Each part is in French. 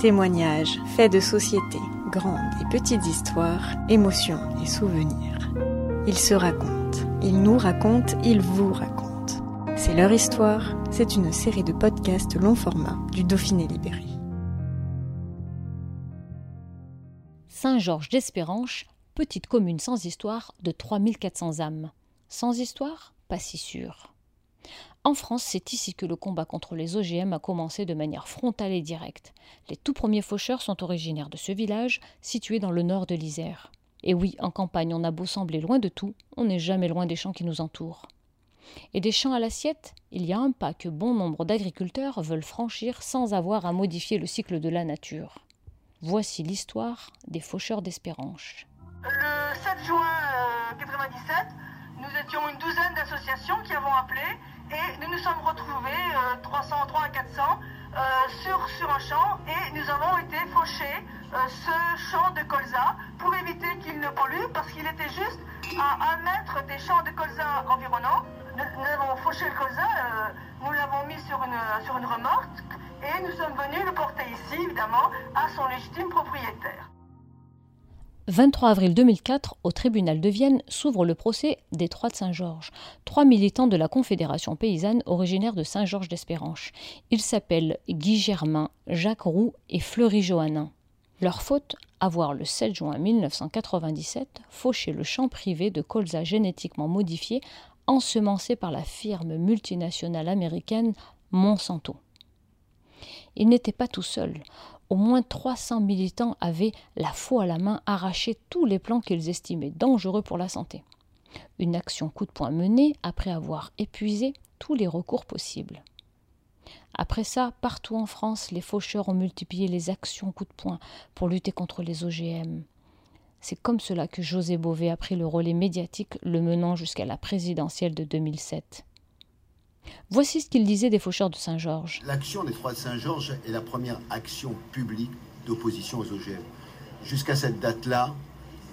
Témoignages, faits de société, grandes et petites histoires, émotions et souvenirs. Ils se racontent, ils nous racontent, ils vous racontent. C'est leur histoire, c'est une série de podcasts long format du Dauphiné Libéré. Saint-Georges d'Espéranche, petite commune sans histoire de 3400 âmes. Sans histoire Pas si sûr. En France, c'est ici que le combat contre les OGM a commencé de manière frontale et directe. Les tout premiers faucheurs sont originaires de ce village, situé dans le nord de l'Isère. Et oui, en campagne, on a beau sembler loin de tout, on n'est jamais loin des champs qui nous entourent. Et des champs à l'assiette, il y a un pas que bon nombre d'agriculteurs veulent franchir sans avoir à modifier le cycle de la nature. Voici l'histoire des faucheurs d'Espéranche. Le 7 juin 1997, nous étions une douzaine d'associations qui avons appelé et nous nous sommes retrouvés, 303 à 400, sur, sur un champ et nous avons été fauchés ce champ de colza pour éviter qu'il ne pollue parce qu'il était juste à un mètre des champs de colza environnants. Nous, avons fauché le colza, nous l'avons mis sur une, sur une remorque et nous sommes venus le porter ici, évidemment, à son légitime propriétaire. 23 avril 2004, au tribunal de Vienne, s'ouvre le procès des Trois de Saint-Georges, trois militants de la Confédération paysanne originaires de Saint-Georges d'Espéranche. Ils s'appellent Guy Germain, Jacques Roux et Fleury Johannin. Leur faute avoir le 7 juin 1997 fauché le champ privé de colza génétiquement modifié ensemencé par la firme multinationale américaine Monsanto. Ils n'étaient pas tout seuls au moins 300 militants avaient, la faux à la main, arraché tous les plans qu'ils estimaient dangereux pour la santé. Une action coup de poing menée après avoir épuisé tous les recours possibles. Après ça, partout en France, les faucheurs ont multiplié les actions coup de poing pour lutter contre les OGM. C'est comme cela que José Bové a pris le relais médiatique, le menant jusqu'à la présidentielle de 2007. Voici ce qu'il disait des faucheurs de Saint-Georges. L'action des Trois de Saint-Georges est la première action publique d'opposition aux OGM. Jusqu'à cette date-là,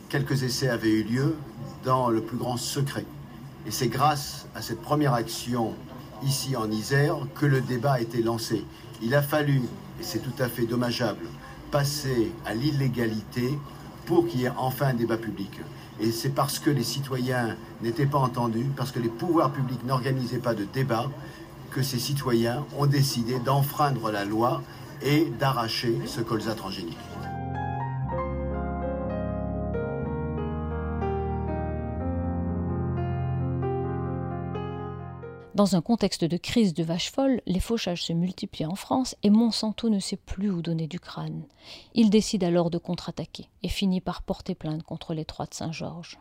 quelques essais avaient eu lieu dans le plus grand secret. Et c'est grâce à cette première action ici en Isère que le débat a été lancé. Il a fallu, et c'est tout à fait dommageable, passer à l'illégalité pour qu'il y ait enfin un débat public. Et c'est parce que les citoyens n'étaient pas entendus, parce que les pouvoirs publics n'organisaient pas de débat, que ces citoyens ont décidé d'enfreindre la loi et d'arracher ce colza transgénique. Dans un contexte de crise de vaches folles, les fauchages se multiplient en France et Monsanto ne sait plus où donner du crâne. Il décide alors de contre-attaquer et finit par porter plainte contre les Trois de Saint-Georges.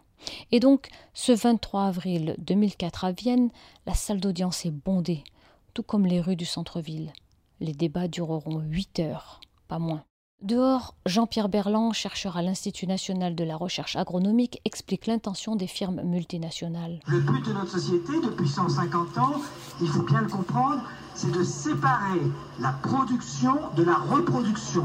Et donc, ce 23 avril 2004 à Vienne, la salle d'audience est bondée, tout comme les rues du centre-ville. Les débats dureront huit heures, pas moins. Dehors, Jean-Pierre Berland, chercheur à l'Institut national de la recherche agronomique, explique l'intention des firmes multinationales. Le but de notre société, depuis 150 ans, il faut bien le comprendre, c'est de séparer la production de la reproduction.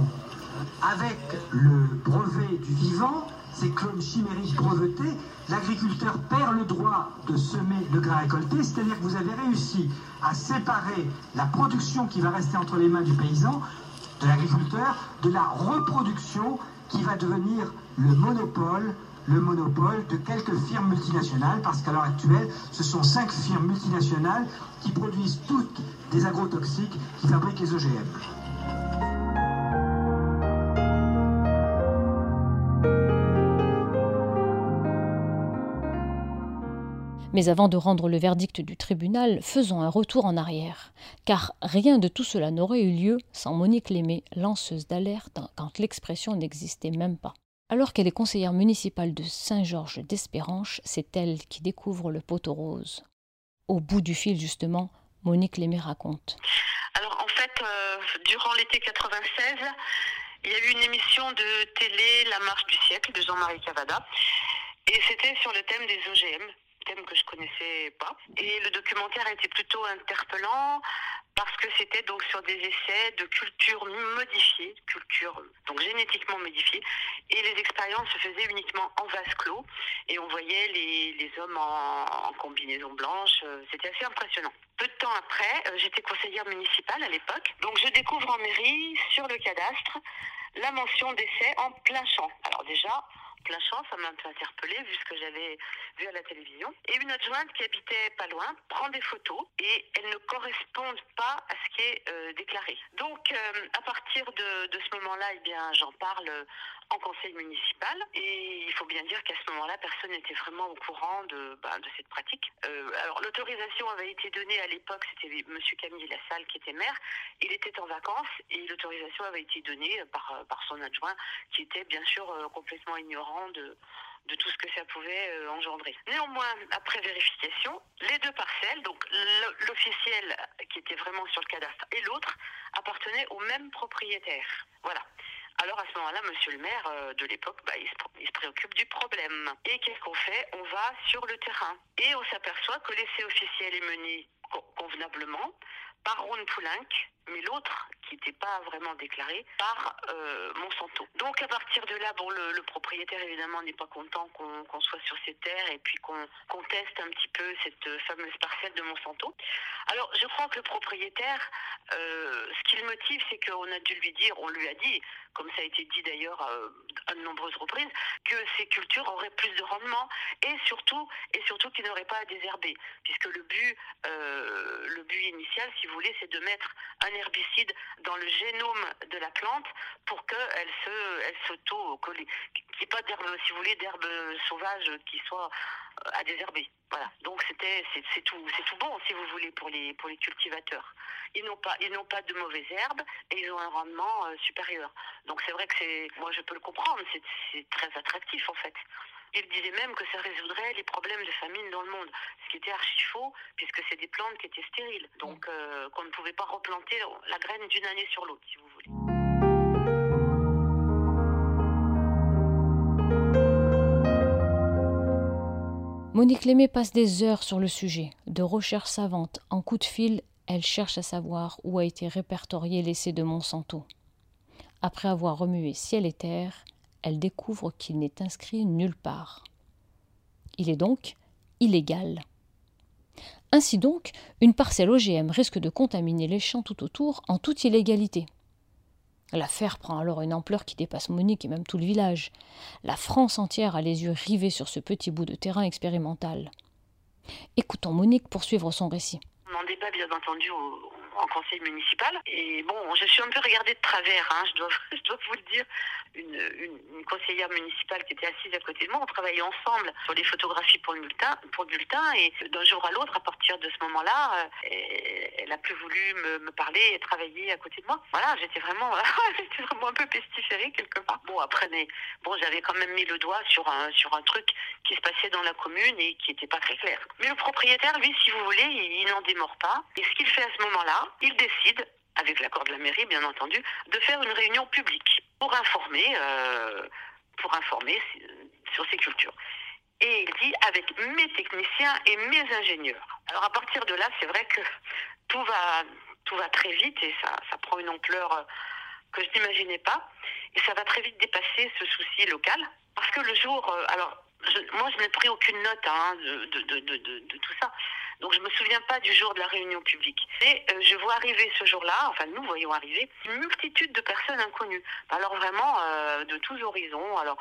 Avec le brevet du vivant, ces clones chimériques brevetés, l'agriculteur perd le droit de semer le grain récolté, c'est-à-dire que vous avez réussi à séparer la production qui va rester entre les mains du paysan de l'agriculteur, de la reproduction qui va devenir le monopole le monopole de quelques firmes multinationales, parce qu'à l'heure actuelle, ce sont cinq firmes multinationales qui produisent toutes des agrotoxiques qui fabriquent les OGM. Mais avant de rendre le verdict du tribunal, faisons un retour en arrière, car rien de tout cela n'aurait eu lieu sans Monique Lémé, lanceuse d'alerte quand l'expression n'existait même pas. Alors qu'elle est conseillère municipale de Saint-Georges d'Espéranche, c'est elle qui découvre le poteau rose. Au bout du fil, justement, Monique Lémé raconte. Alors en fait, euh, durant l'été 96, il y a eu une émission de télé, La marche du siècle, de Jean-Marie Cavada. Et c'était sur le thème des OGM, que je connaissais pas. Et le documentaire été plutôt interpellant parce que c'était donc sur des essais de culture modifiée, culture donc génétiquement modifiée, et les expériences se faisaient uniquement en vase clos, et on voyait les, les hommes en, en combinaison blanche, euh, c'était assez impressionnant. Peu de temps après, euh, j'étais conseillère municipale à l'époque, donc je découvre en mairie, sur le cadastre, la mention d'essai en plein champ. Alors déjà, plein champ, ça m'a un peu interpellée vu ce que j'avais vu à la télévision. Et une adjointe qui habitait pas loin prend des photos et elles ne correspondent pas à ce qui est euh, déclaré. Donc euh, à partir de, de ce moment-là, eh bien j'en parle en conseil municipal et il faut bien dire qu'à ce moment-là, personne n'était vraiment au courant de, bah, cette pratique. Euh, alors l'autorisation avait été donnée à l'époque, c'était Monsieur Camille Lassalle qui était maire. Il était en vacances et l'autorisation avait été donnée par, son adjoint qui était bien sûr euh, complètement ignorant de, tout ce que ça pouvait euh, engendrer. Néanmoins, après vérification, les deux parcelles, donc l'officiel qui était vraiment sur le cadastre et l'autre, appartenaient au même propriétaire. Voilà. Alors à ce moment-là, monsieur le maire euh, de l'époque, bah, il, se, préoccupe du problème. Et qu'est-ce qu'on fait? On va sur le terrain. Et on s'aperçoit que l'essai officiel est mené co- convenablement par Ron Poulenc, mais l'autre, qui n'était pas vraiment déclaré, par euh, Monsanto. Donc à partir de là, bon, le, propriétaire évidemment n'est pas content qu'on soit sur ces terres et puis qu'on qu'on teste un petit peu cette euh, fameuse parcelle de Monsanto. Alors je crois que le propriétaire, euh, ce qui le motive, c'est qu'on a dû lui dire, on lui a dit, comme ça a été dit d'ailleurs à de nombreuses reprises, que ces cultures auraient plus de rendement et surtout, et surtout qu'ils n'auraient pas à désherber, puisque le but, le but initial, si vous voulez, c'est de mettre un herbicide dans le génome de la plante pour qu'elle se, elle s'auto-colle, qu'il n'y ait pas d'herbe, si vous voulez, d'herbe sauvage qui soit euh, à désherber. Voilà. Donc c'était, c'est, c'est tout, c'est tout bon, si vous voulez, pour les, pour les cultivateurs. Ils n'ont pas, ils n'ont pas de mauvaises herbes et ils ont un rendement euh, supérieur. Donc c'est vrai que c'est, moi je peux le comprendre, c'est, c'est très attractif en fait. Il disait même que ça résoudrait les problèmes de famine dans le monde, ce qui était archi faux, puisque c'est des plantes qui étaient stériles, donc euh, qu'on ne pouvait pas replanter la graine d'une année sur l'autre, si vous voulez. Monique Lémé passe des heures sur le sujet. De recherches savantes en coup de fil, elle cherche à savoir où a été répertorié l'essai de Monsanto. Après avoir remué ciel et terre, elle découvre qu'il n'est inscrit nulle part. Il est donc illégal. Ainsi donc, une parcelle OGM risque de contaminer les champs tout autour en toute illégalité. L'affaire prend alors une ampleur qui dépasse Monique et même tout le village. La France entière a les yeux rivés sur ce petit bout de terrain expérimental. Écoutons Monique poursuivre son récit. En conseil municipal. Et bon, je suis un peu regardée de travers, hein, je, dois, je dois vous le dire. Une, conseillère municipale qui était assise à côté de moi, on travaillait ensemble sur les photographies pour le bulletin, pour le bulletin et d'un jour à l'autre, à partir de ce moment-là, elle a plus voulu me, parler et travailler à côté de moi. Voilà, j'étais vraiment, vraiment un peu pestiférée quelque part. Bon, après, mais bon, j'avais quand même mis le doigt sur un, sur un truc qui se passait dans la commune et qui n'était pas très clair. Mais le propriétaire, lui, si vous voulez, il, il n'en démord pas. Et ce qu'il fait à ce moment-là, il décide avec l'accord de la mairie, bien entendu, de faire une réunion publique pour informer, euh, pour informer sur ces cultures. Et il dit avec mes techniciens et mes ingénieurs. Alors à partir de là, c'est vrai que tout va, tout va très vite et ça, prend une ampleur que je n'imaginais pas. Et ça va très vite dépasser ce souci local. Parce que le jour, euh, alors je, moi je n'ai pris aucune note hein, de, tout ça. Donc je me souviens pas du jour de la réunion publique. Et euh, je vois arriver ce jour-là, enfin nous voyons arriver, une multitude de personnes inconnues. Alors vraiment euh, de tous horizons. Alors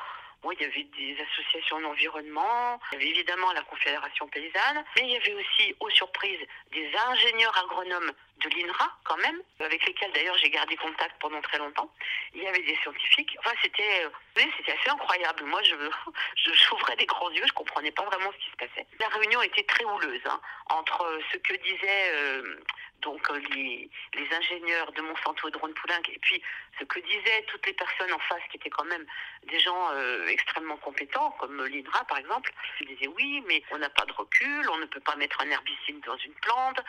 il y avait des associations d'environnement, il y avait évidemment la Confédération paysanne, mais il y avait aussi, aux surprises, des ingénieurs agronomes de l'INRA quand même, avec lesquels d'ailleurs j'ai gardé contact pendant très longtemps. Il y avait des scientifiques. Enfin, c'était, euh, c'était assez incroyable. Moi, je, je j'ouvrais des grands yeux, je comprenais pas vraiment ce qui se passait. La réunion était très houleuse hein, entre ce que disaient euh, donc euh, les, les, ingénieurs de Monsanto et de Ron Poulenc, et puis ce que disaient toutes les personnes en face, qui étaient quand même des gens extrêmement compétents, comme l'INRA par exemple, ils disaient oui, mais on n'a pas de recul, on ne peut pas mettre un herbicide dans une plante,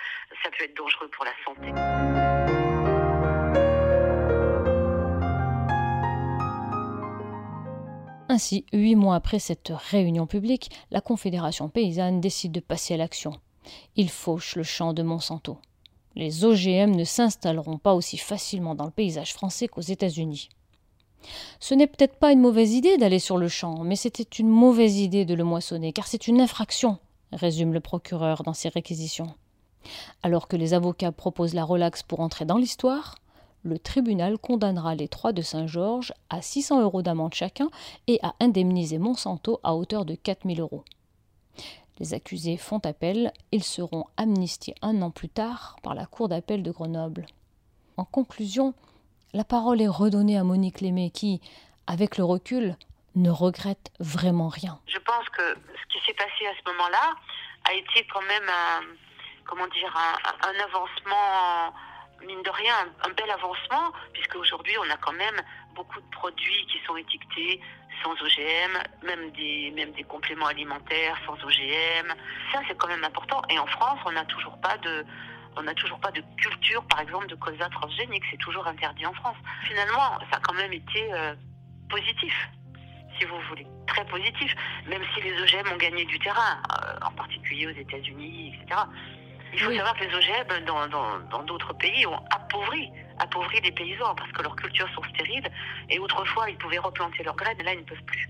ça peut être dangereux pour la Ainsi, huit mois après cette réunion publique, la Confédération paysanne décide de passer à l'action. Il fauche le champ de Monsanto les OGM ne s'installeront pas aussi facilement dans le paysage français qu'aux États-Unis. Ce n'est peut-être pas une mauvaise idée d'aller sur le champ, mais c'était une mauvaise idée de le moissonner, car c'est une infraction, résume le procureur dans ses réquisitions. Alors que les avocats proposent la relaxe pour entrer dans l'histoire, le tribunal condamnera les trois de Saint-Georges à 600 euros d'amende chacun et à indemniser Monsanto à hauteur de 4000 euros. Les accusés font appel, ils seront amnistiés un an plus tard par la Cour d'appel de Grenoble. En conclusion, la parole est redonnée à Monique Lémé qui, avec le recul, ne regrette vraiment rien. Je pense que ce qui s'est passé à ce moment-là a été quand même un, comment dire, un, avancement, mine de rien, un, bel avancement, puisque aujourd'hui on a quand même beaucoup de produits qui sont étiquetés sans OGM, même des, même des compléments alimentaires sans OGM. Ça, c'est quand même important. Et en France, on n'a toujours pas de, on n'a toujours pas de culture, par exemple, de colza transgénique. C'est toujours interdit en France. Finalement, ça a quand même été euh, positif, si vous voulez. Très positif. Même si les OGM ont gagné du terrain, euh, en particulier aux États-Unis, etc. Il faut savoir que les OGM dans d'autres pays ont appauvri appauvri les paysans parce que leurs cultures sont stériles et autrefois ils pouvaient replanter leurs graines et là ils ne peuvent plus.